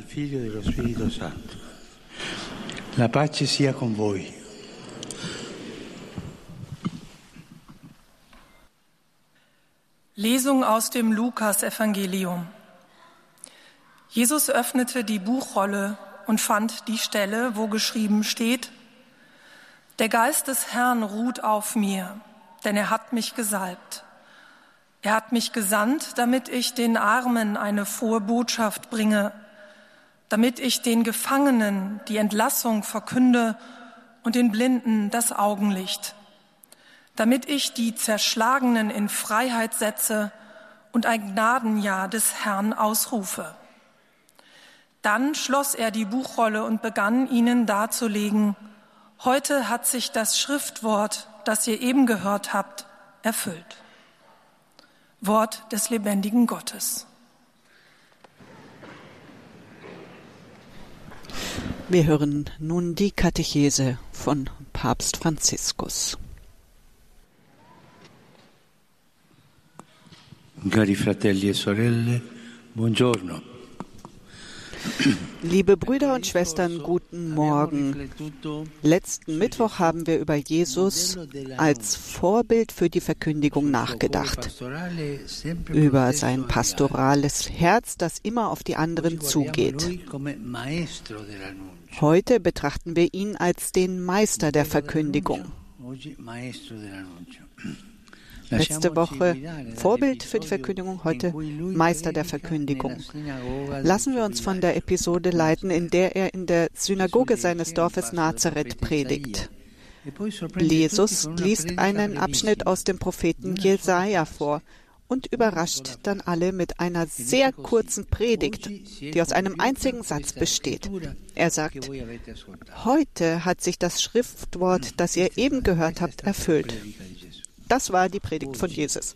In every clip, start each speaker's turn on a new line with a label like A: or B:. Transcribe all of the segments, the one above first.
A: del Figlio e dello Spirito Santo. La pace sia con voi.
B: Lesung aus dem Lukas-Evangelium. Jesus öffnete die Buchrolle und fand die Stelle, wo geschrieben steht, Der Geist des Herrn ruht auf mir, denn er hat mich gesalbt. Er hat mich gesandt, damit ich den Armen eine frohe Botschaft bringe, damit ich den Gefangenen die Entlassung verkünde und den Blinden das Augenlicht, damit ich die Zerschlagenen in Freiheit setze und ein Gnadenjahr des Herrn ausrufe. Dann schloss er die Buchrolle und begann ihnen darzulegen, heute hat sich das Schriftwort, das ihr eben gehört habt, erfüllt. Wort des lebendigen Gottes.
C: Wir hören nun die Katechese von Papst Franziskus.
A: Cari fratelli e sorelle, buongiorno.
C: Liebe Brüder und Schwestern, guten Morgen. Letzten Mittwoch haben wir über Jesus als Vorbild für die Verkündigung nachgedacht, über sein pastorales Herz, das immer auf die anderen zugeht. Heute betrachten wir ihn als den Meister der Verkündigung letzte Woche Vorbild für die Verkündigung, heute Meister der Verkündigung. Lassen wir uns von der Episode leiten, in der er in der Synagoge seines Dorfes Nazareth predigt. Jesus liest einen Abschnitt aus dem Propheten Jesaja vor und überrascht dann alle mit einer sehr kurzen Predigt, die aus einem einzigen Satz besteht. Er sagt, heute hat sich das Schriftwort, das ihr eben gehört habt, erfüllt. Das war die Predigt von Jesus.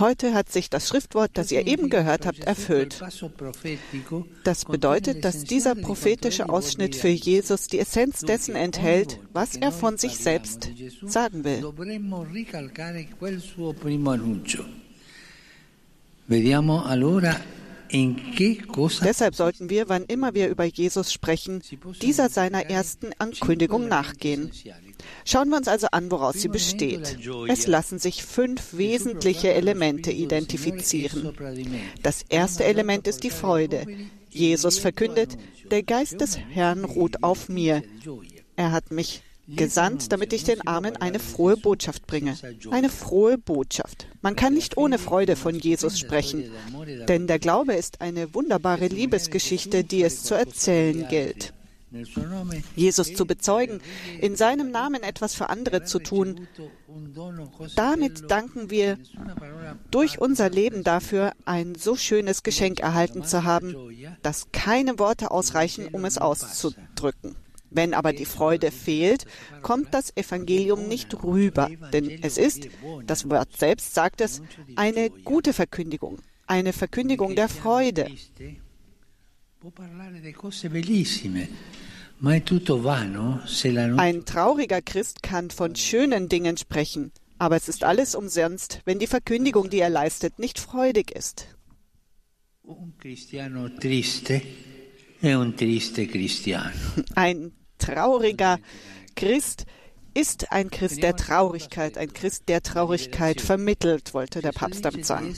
C: Heute hat sich das Schriftwort, das ihr eben gehört habt, erfüllt. Das bedeutet, dass dieser prophetische Ausschnitt für Jesus die Essenz dessen enthält, was er von sich selbst sagen will. Deshalb sollten wir, wann immer wir über Jesus sprechen, dieser seiner ersten Ankündigung nachgehen. Schauen wir uns also an, woraus sie besteht. Es lassen sich fünf wesentliche Elemente identifizieren. Das erste Element ist die Freude. Jesus verkündet, der Geist des Herrn ruht auf mir. Er hat mich gesandt, damit ich den Armen eine frohe Botschaft bringe. Eine frohe Botschaft. Man kann nicht ohne Freude von Jesus sprechen, denn der Glaube ist eine wunderbare Liebesgeschichte, die es zu erzählen gilt. Jesus zu bezeugen, in seinem Namen etwas für andere zu tun. Damit danken wir durch unser Leben dafür, ein so schönes Geschenk erhalten zu haben, dass keine Worte ausreichen, um es auszudrücken. Wenn aber die Freude fehlt, kommt das Evangelium nicht rüber, denn es ist, das Wort selbst sagt es, eine gute Verkündigung, eine Verkündigung der Freude. Ein trauriger Christ kann von schönen Dingen sprechen, aber es ist alles umsonst, wenn die Verkündigung, die er leistet, nicht freudig ist. Ein trauriger Christ ist ein Christ der Traurigkeit, ein Christ, der Traurigkeit vermittelt, wollte der Papst damit sagen.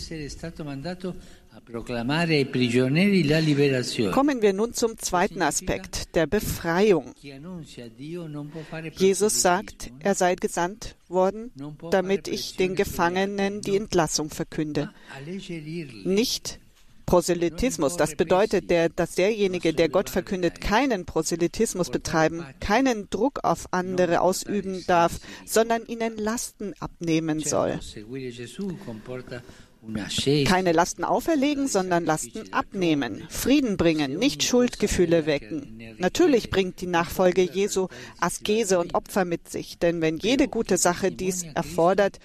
C: Kommen wir nun zum zweiten Aspekt, der Befreiung. Jesus sagt, er sei gesandt worden, damit ich den Gefangenen die Entlassung verkünde. Nicht Proselytismus. Das bedeutet, der, dass derjenige, der Gott verkündet, keinen Proselytismus betreiben, keinen Druck auf andere ausüben darf, sondern ihnen Lasten abnehmen soll. Keine Lasten auferlegen, sondern Lasten abnehmen, Frieden bringen, nicht Schuldgefühle wecken. Natürlich bringt die Nachfolge Jesu Askese und Opfer mit sich, denn wenn jede gute Sache dies erfordert,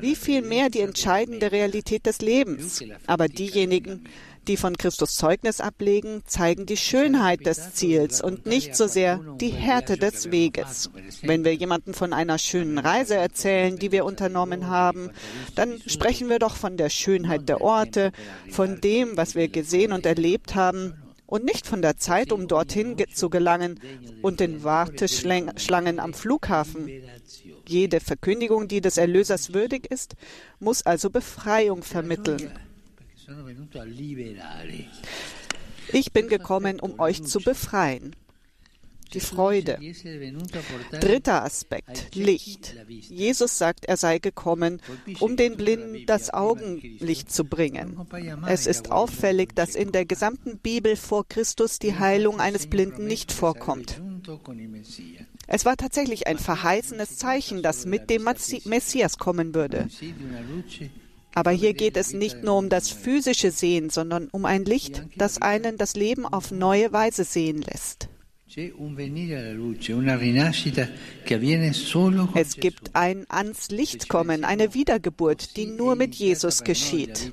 C: wie viel mehr die entscheidende Realität des Lebens. Aber diejenigen, die von Christus Zeugnis ablegen, zeigen die Schönheit des Ziels und nicht so sehr die Härte des Weges. Wenn wir jemanden von einer schönen Reise erzählen, die wir unternommen haben, dann sprechen wir doch von der Schönheit der Orte, von dem, was wir gesehen und erlebt haben und nicht von der Zeit, um dorthin zu gelangen und den Warteschlangen am Flughafen. Jede Verkündigung, die des Erlösers würdig ist, muss also Befreiung vermitteln. Ich bin gekommen, um euch zu befreien. Die Freude. Dritter Aspekt, Licht. Jesus sagt, er sei gekommen, um den Blinden das Augenlicht zu bringen. Es ist auffällig, dass in der gesamten Bibel vor Christus die Heilung eines Blinden nicht vorkommt. Es war tatsächlich ein verheißenes Zeichen, das mit dem Messias kommen würde. Aber hier geht es nicht nur um das physische Sehen, sondern um ein Licht, das einen das Leben auf neue Weise sehen lässt. Es gibt ein ans Licht kommen, eine Wiedergeburt, die nur mit Jesus geschieht.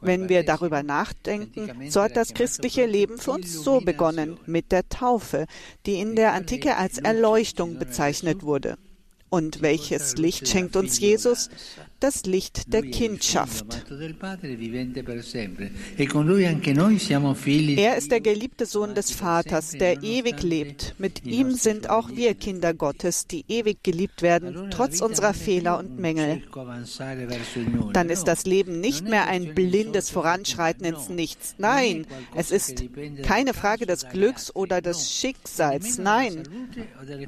C: Wenn wir darüber nachdenken, so hat das christliche Leben für uns so begonnen, mit der Taufe, die in der Antike als Erleuchtung bezeichnet wurde. Und welches Licht schenkt uns Jesus? Das Licht der Kindschaft. Er ist der geliebte Sohn des Vaters, der ewig lebt. Mit ihm sind auch wir Kinder Gottes, die ewig geliebt werden, trotz unserer Fehler und Mängel. Dann ist das Leben nicht mehr ein blindes Voranschreiten ins Nichts. Nein, es ist keine Frage des Glücks oder des Schicksals. Nein,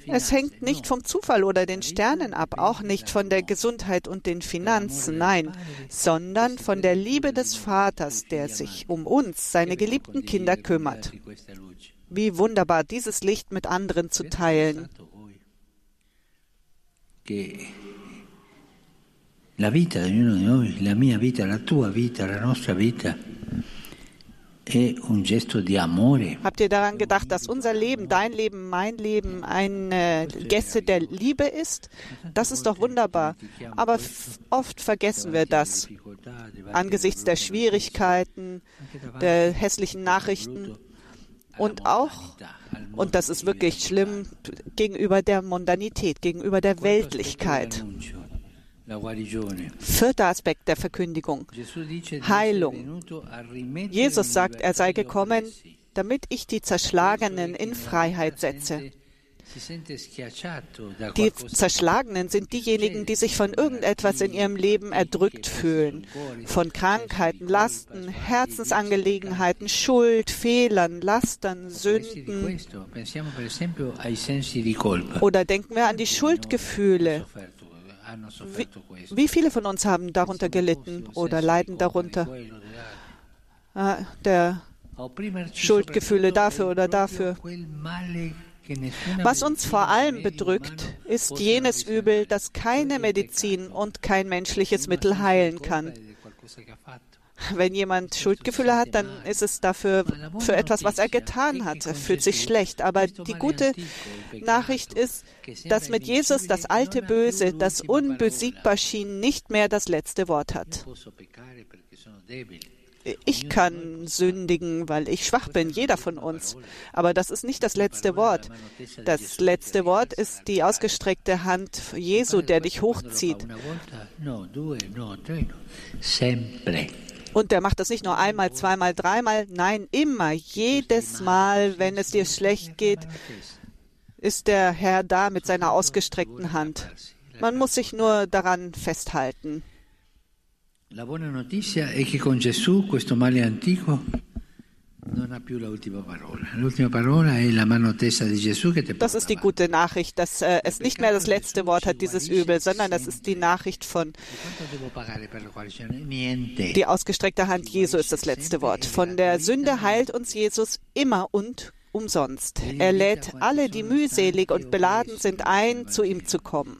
C: es hängt nicht vom Zufall oder den Sternen ab, auch nicht von der Gesundheit und den Finanzen, nein, sondern von der Liebe des Vaters, der sich um uns, seine geliebten Kinder, kümmert. Wie wunderbar, dieses Licht mit anderen zu teilen. La vita di ognuno di noi, la mia vita, la tua vita, la nostra vita, Habt ihr daran gedacht, dass unser Leben, dein Leben, mein Leben eine Gäste der Liebe ist? Das ist doch wunderbar. Aber oft vergessen wir das angesichts der Schwierigkeiten, der hässlichen Nachrichten und auch, und das ist wirklich schlimm, gegenüber der Mondanität, gegenüber der Weltlichkeit. Vierter Aspekt der Verkündigung. Heilung. Jesus sagt, er sei gekommen, damit ich die Zerschlagenen in Freiheit setze. Die Zerschlagenen sind diejenigen, die sich von irgendetwas in ihrem Leben erdrückt fühlen. Von Krankheiten, Lasten, Herzensangelegenheiten, Schuld, Fehlern, Lastern, Sünden. Oder denken wir an die Schuldgefühle, wie, wie, viele von uns haben darunter gelitten oder leiden darunter? Ah, der Schuldgefühle dafür oder dafür. Was uns vor allem bedrückt, ist jenes Übel, das keine Medizin und kein menschliches Mittel heilen kann. Wenn jemand Schuldgefühle hat, dann ist es dafür für etwas, was er getan hat. Er fühlt sich schlecht. Aber die gute Nachricht ist, dass mit Jesus das alte Böse, das unbesiegbar schien, nicht mehr das letzte Wort hat. Ich kann sündigen, weil ich schwach bin, jeder von uns. Aber das ist nicht das letzte Wort. Das letzte Wort ist die ausgestreckte Hand Jesu, der dich hochzieht. Und der macht das nicht nur einmal, zweimal, dreimal, nein, immer, jedes Mal, wenn es dir schlecht geht, ist der Herr da mit seiner ausgestreckten Hand. Man muss sich nur daran festhalten. La buona notizia è che con Gesù questo male antico das ist die gute Nachricht, dass äh, es nicht mehr das letzte Wort hat, dieses Übel, sondern das ist die Nachricht von die ausgestreckte Hand Jesu ist das letzte Wort. Von der Sünde heilt uns Jesus immer und umsonst. Er lädt alle, die mühselig und beladen sind, ein, zu ihm zu kommen.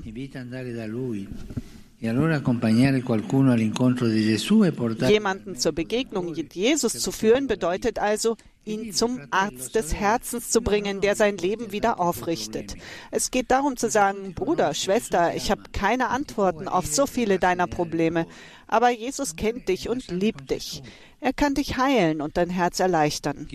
C: Jemanden zur Begegnung mit Jesus zu führen, bedeutet also, ihn zum Arzt des Herzens zu bringen, der sein Leben wieder aufrichtet. Es geht darum zu sagen, Bruder, Schwester, ich habe keine Antworten auf so viele deiner Probleme, aber Jesus kennt dich und liebt dich. Er kann dich heilen und dein Herz erleichtern.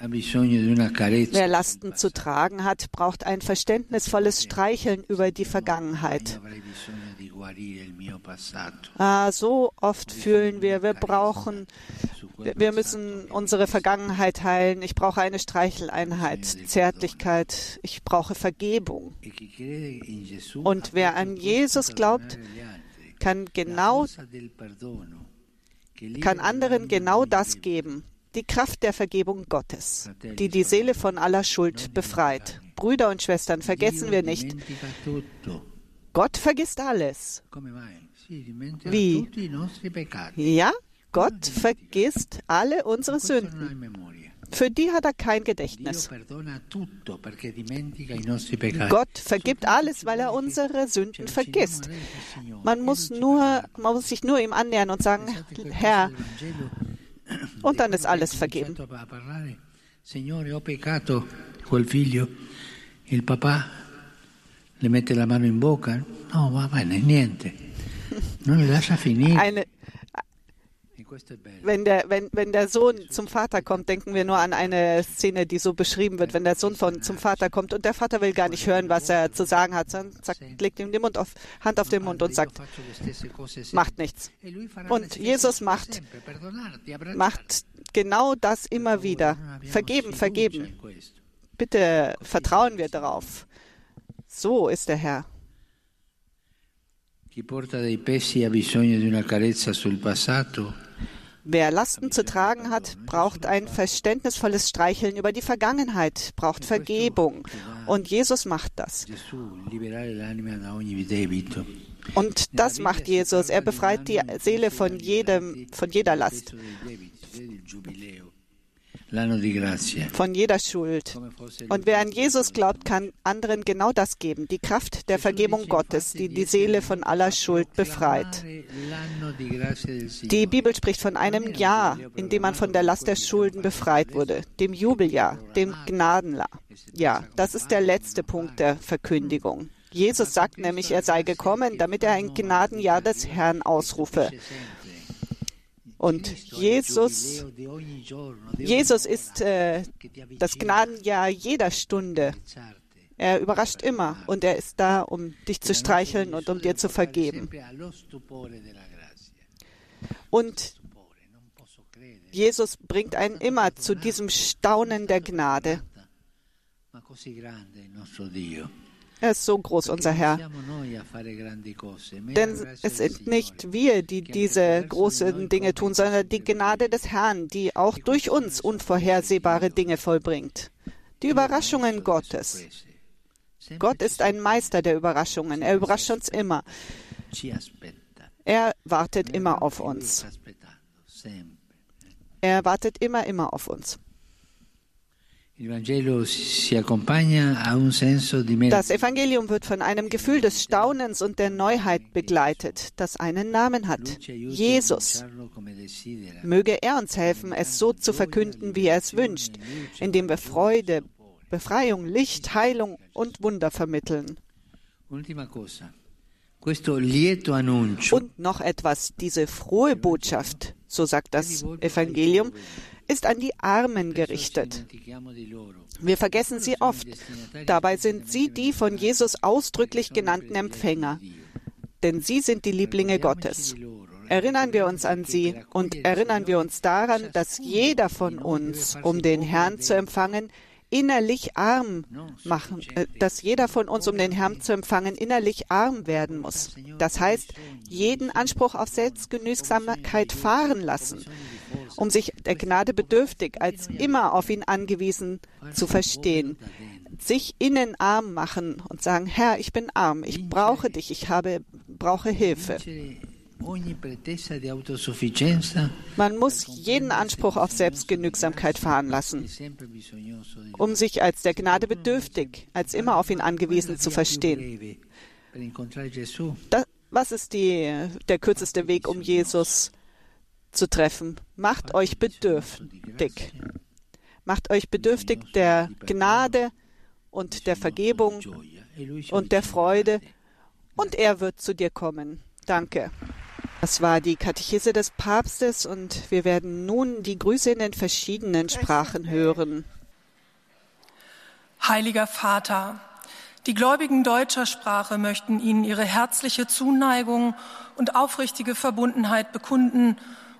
C: Wer Lasten zu tragen hat, braucht ein verständnisvolles Streicheln über die Vergangenheit. Ah, so oft fühlen wir, wir brauchen, wir müssen unsere Vergangenheit heilen. Ich brauche eine Streicheleinheit, Zärtlichkeit. Ich brauche Vergebung. Und wer an Jesus glaubt, kann genau, kann anderen genau das geben die Kraft der Vergebung Gottes, die die Seele von aller Schuld befreit. Brüder und Schwestern, vergessen wir nicht, Gott vergisst alles. Wie? Ja, Gott vergisst alle unsere Sünden. Für die hat er kein Gedächtnis. Gott vergibt alles, weil er unsere Sünden vergisst. Man muss, nur, man muss sich nur ihm annähern und sagen, Herr, und dann ist alles vergeben. Signore, ho peccato, quel figlio, il papà le mette la mano in bocca? No, va bene, niente. Non le lascia finire. Wenn der, wenn, wenn der Sohn zum Vater kommt, denken wir nur an eine Szene, die so beschrieben wird, wenn der Sohn von, zum Vater kommt und der Vater will gar nicht hören, was er zu sagen hat, sondern sagt, legt ihm die Mund auf, Hand auf den Mund und sagt, macht nichts. Und Jesus macht, macht genau das immer wieder. Vergeben, vergeben. Bitte vertrauen wir darauf. So ist der Herr. Chi porta dei pesi ha bisogno di una carezza sul passato Wer Lasten zu tragen hat, braucht ein verständnisvolles Streicheln über die Vergangenheit, braucht Vergebung. Und Jesus macht das. Und das macht Jesus. Er befreit die Seele von jedem, von jeder Last von jeder Schuld. Und wer an Jesus glaubt, kann anderen genau das geben, die Kraft der Vergebung Gottes, die die Seele von aller Schuld befreit. Die Bibel spricht von einem Jahr, in dem man von der Last der Schulden befreit wurde, dem Jubeljahr, dem Gnadenjahr. Ja, das ist der letzte Punkt der Verkündigung. Jesus sagt nämlich, er sei gekommen, damit er ein Gnadenjahr des Herrn ausrufe. Und Jesus, Jesus ist äh, das Gnadenjahr jeder Stunde. Er überrascht immer und er ist da, um dich zu streicheln und um dir zu vergeben. Und Jesus bringt einen immer zu diesem Staunen der Gnade. Er ist so groß, unser Herr. Denn es sind nicht wir, die diese großen Dinge tun, sondern die Gnade des Herrn, die auch durch uns unvorhersehbare Dinge vollbringt. Die Überraschungen Gottes. Gott ist ein Meister der Überraschungen. Er überrascht uns immer. Er wartet immer auf uns. Er wartet immer, immer auf uns. Das Evangelium wird von einem Gefühl des Staunens und der Neuheit begleitet, das einen Namen hat, Jesus. Möge er uns helfen, es so zu verkünden, wie er es wünscht, indem wir Freude, Befreiung, Licht, Heilung und Wunder vermitteln. Und noch etwas, diese frohe Botschaft, so sagt das Evangelium, ist an die Armen gerichtet. Wir vergessen sie oft. Dabei sind sie die von Jesus ausdrücklich genannten Empfänger. Denn sie sind die Lieblinge Gottes. Erinnern wir uns an sie und erinnern wir uns daran, dass jeder von uns, um den Herrn zu empfangen, innerlich arm machen, äh, dass jeder von uns, um den Herrn zu empfangen, innerlich arm werden muss. Das heißt, jeden Anspruch auf Selbstgenügsamkeit fahren lassen, um sich der Gnade bedürftig, als immer auf ihn angewiesen zu verstehen. Sich innen arm machen und sagen, Herr, ich bin arm, ich brauche dich, ich habe, brauche Hilfe. Man muss jeden Anspruch auf Selbstgenügsamkeit fahren lassen, um sich als der Gnade bedürftig, als immer auf ihn angewiesen zu verstehen. Das, was ist die, der kürzeste Weg, um Jesus zu treffen? Macht euch bedürftig. Macht euch bedürftig der Gnade und der Vergebung und der Freude und er wird zu dir kommen. Danke. Das war die Katechese des Papstes und wir werden nun die Grüße in den verschiedenen Sprachen hören.
B: Heiliger Vater, die Gläubigen deutscher Sprache möchten Ihnen ihre herzliche Zuneigung und aufrichtige Verbundenheit bekunden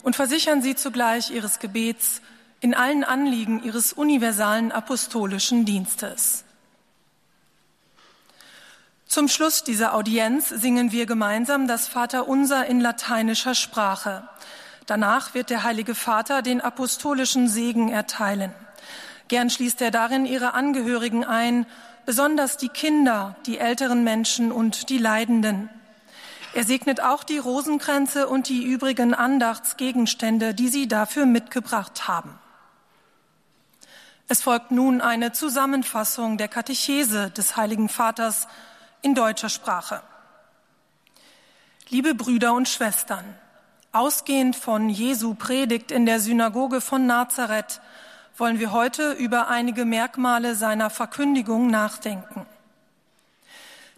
B: und versichern Sie zugleich Ihres Gebets in allen Anliegen Ihres universalen apostolischen Dienstes. Zum Schluss dieser Audienz singen wir gemeinsam das Vaterunser in lateinischer Sprache. Danach wird der Heilige Vater den apostolischen Segen erteilen. Gern schließt er darin ihre Angehörigen ein, besonders die Kinder, die älteren Menschen und die Leidenden. Er segnet auch die Rosenkränze und die übrigen Andachtsgegenstände, die sie dafür mitgebracht haben. Es folgt nun eine Zusammenfassung der Katechese des Heiligen Vaters in deutscher Sprache. Liebe Brüder und Schwestern, ausgehend von Jesu Predigt in der Synagoge von Nazareth wollen wir heute über einige Merkmale seiner Verkündigung nachdenken.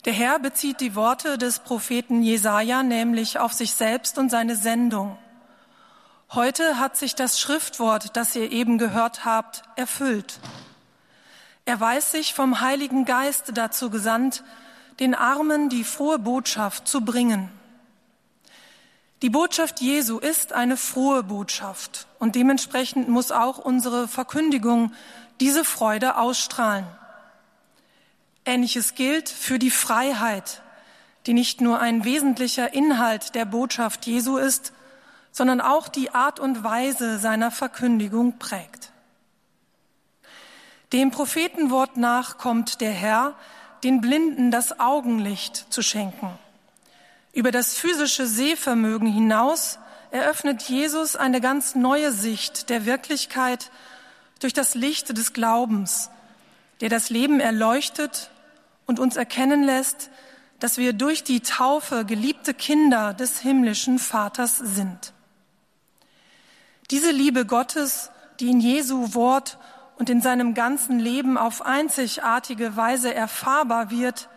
B: Der Herr bezieht die Worte des Propheten Jesaja nämlich auf sich selbst und seine Sendung. Heute hat sich das Schriftwort, das ihr eben gehört habt, erfüllt. Er weiß sich vom Heiligen Geist dazu gesandt, den Armen die frohe Botschaft zu bringen. Die Botschaft Jesu ist eine frohe Botschaft und dementsprechend muss auch unsere Verkündigung diese Freude ausstrahlen. Ähnliches gilt für die Freiheit, die nicht nur ein wesentlicher Inhalt der Botschaft Jesu ist, sondern auch die Art und Weise seiner Verkündigung prägt. Dem Prophetenwort nach kommt der Herr, den Blinden das Augenlicht zu schenken. Über das physische Sehvermögen hinaus eröffnet Jesus eine ganz neue Sicht der Wirklichkeit durch das Licht des Glaubens, der das Leben erleuchtet und uns erkennen lässt, dass wir durch die Taufe geliebte Kinder des himmlischen Vaters sind. Diese Liebe Gottes, die in Jesu Wort und in seinem ganzen Leben auf einzigartige Weise erfahrbar wird,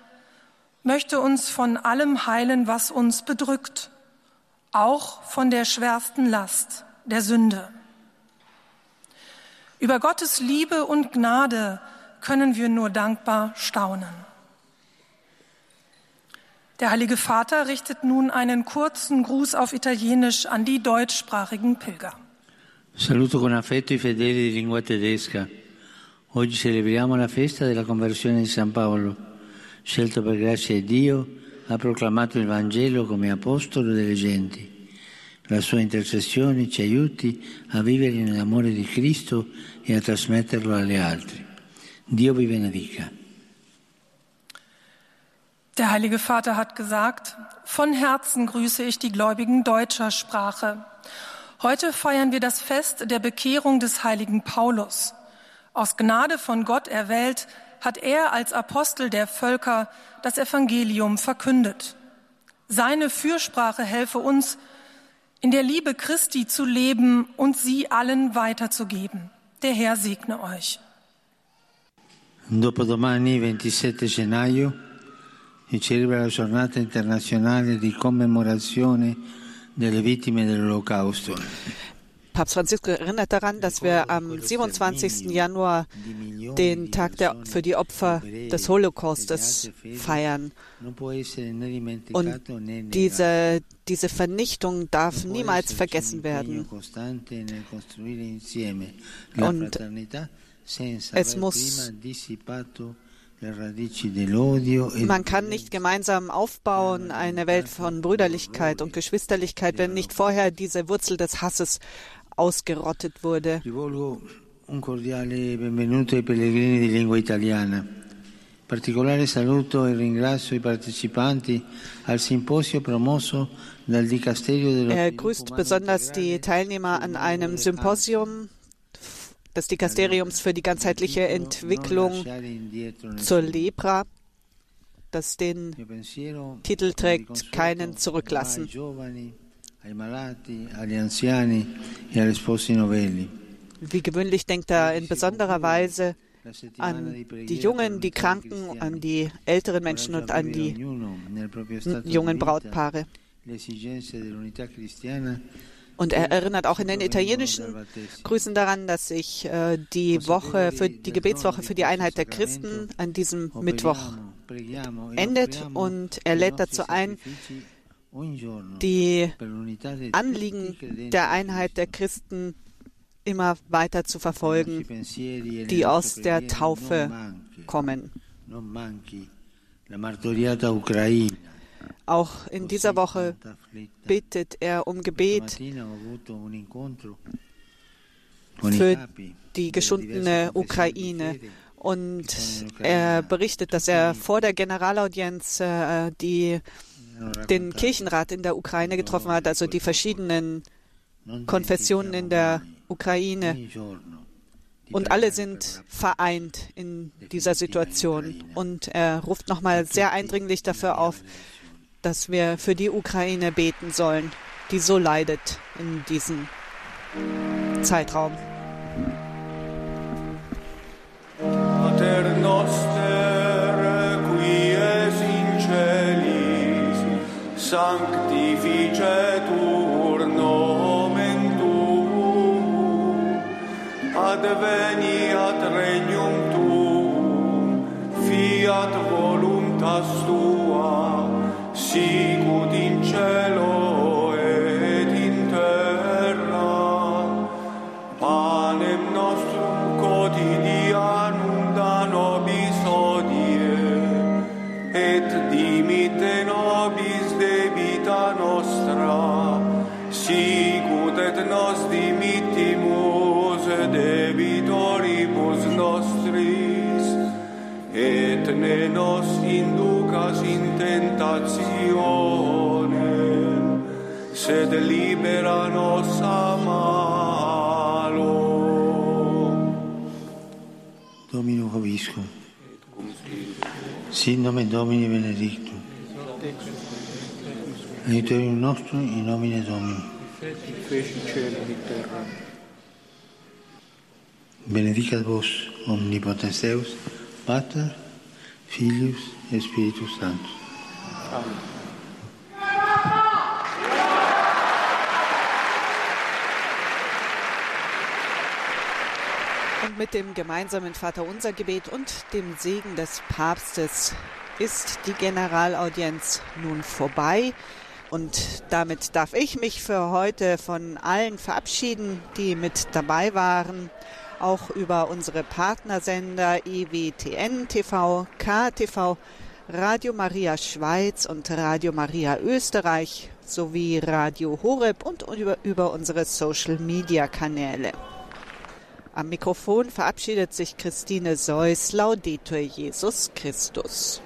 B: möchte uns von allem heilen, was uns bedrückt, auch von der schwersten Last der Sünde. Über Gottes Liebe und Gnade können wir nur dankbar staunen. Der Heilige Vater richtet nun einen kurzen Gruß auf Italienisch an die deutschsprachigen Pilger.
A: Saluto con affetto i fedeli di lingua tedesca. Oggi celebriamo la festa della conversione di San Paolo. scelto per grazia di Dio, ha proclamato il Vangelo come apostolo delle genti. La sua intercessione ci aiuti a vivere nell'amore di Cristo e a trasmetterlo alle altre. Dio vi benedica.
B: Der Heilige Vater hat gesagt, von Herzen grüße ich die Gläubigen deutscher Sprache. Heute feiern wir das Fest der Bekehrung des heiligen Paulus. Aus Gnade von Gott erwählt, hat er als Apostel der Völker das Evangelium verkündet. Seine Fürsprache helfe uns, in der Liebe Christi zu leben und sie allen weiterzugeben. Der Herr segne euch.
A: Dopodomani, 27 gennaio, si celebra la giornata internazionale di commemorazione delle vittime dell'Olocausto.
C: Papst Franziskus erinnert daran, dass wir am 27. Januar den Tag der, für die Opfer des Holocaustes feiern. Und diese, diese Vernichtung darf niemals vergessen werden. Und es muss man kann nicht gemeinsam aufbauen eine Welt von Brüderlichkeit und Geschwisterlichkeit, wenn nicht vorher diese Wurzel des Hasses ausgerottet wurde.
A: Un cordiale benvenuto ai pellegrini di lingua italiana. Particolare saluto e ringrazio i partecipanti al simposio promosso
C: Er grüßt besonders die Teilnehmer an einem Symposium des Dikasteriums für die ganzheitliche Entwicklung zur Lepra. das den Titel trägt, keinen zurücklassen. Wie gewöhnlich denkt er in besonderer Weise an die Jungen, die Kranken, an die älteren Menschen und an die jungen Brautpaare. Und er erinnert auch in den italienischen Grüßen daran, dass sich äh, die Woche für die Gebetswoche für die Einheit der Christen an diesem Mittwoch endet und er lädt dazu ein, die Anliegen der Einheit der Christen immer weiter zu verfolgen, die aus der Taufe kommen. Auch in dieser Woche bittet er um Gebet für die geschundene Ukraine. Und er berichtet, dass er vor der Generalaudienz äh, die, den Kirchenrat in der Ukraine getroffen hat, also die verschiedenen Konfessionen in der Ukraine. Und alle sind vereint in dieser Situation. Und er ruft nochmal sehr eindringlich dafür auf, dass wir für die Ukraine beten sollen, die so leidet in diesem Zeitraum. Pater noster, in celis, sanctificetur nomen tuum, adveniat et nos dimittimus debitoribus nostris, et ne nos inducas in tentationem, sed libera nos a malo.
A: Domino Hoviscum. Sin nomen Domini benedictum. Aiuterium nostrum in nomine Domini.
D: Feci cielo e terra.
A: Benedicat vos omnipotens Deus, Pater, Filius et Spiritus Sanctus.
D: Amen.
C: Und mit dem gemeinsamen Vaterunser Gebet und dem Segen des Papstes ist die Generalaudienz nun vorbei. Und damit darf ich mich für heute von allen verabschieden, die mit dabei waren. Auch über unsere Partnersender EWTN TV, KTV, Radio Maria Schweiz und Radio Maria Österreich sowie Radio Horeb und über, über unsere Social Media Kanäle. Am Mikrofon verabschiedet sich Christine Seuss. Laudetur Jesus Christus.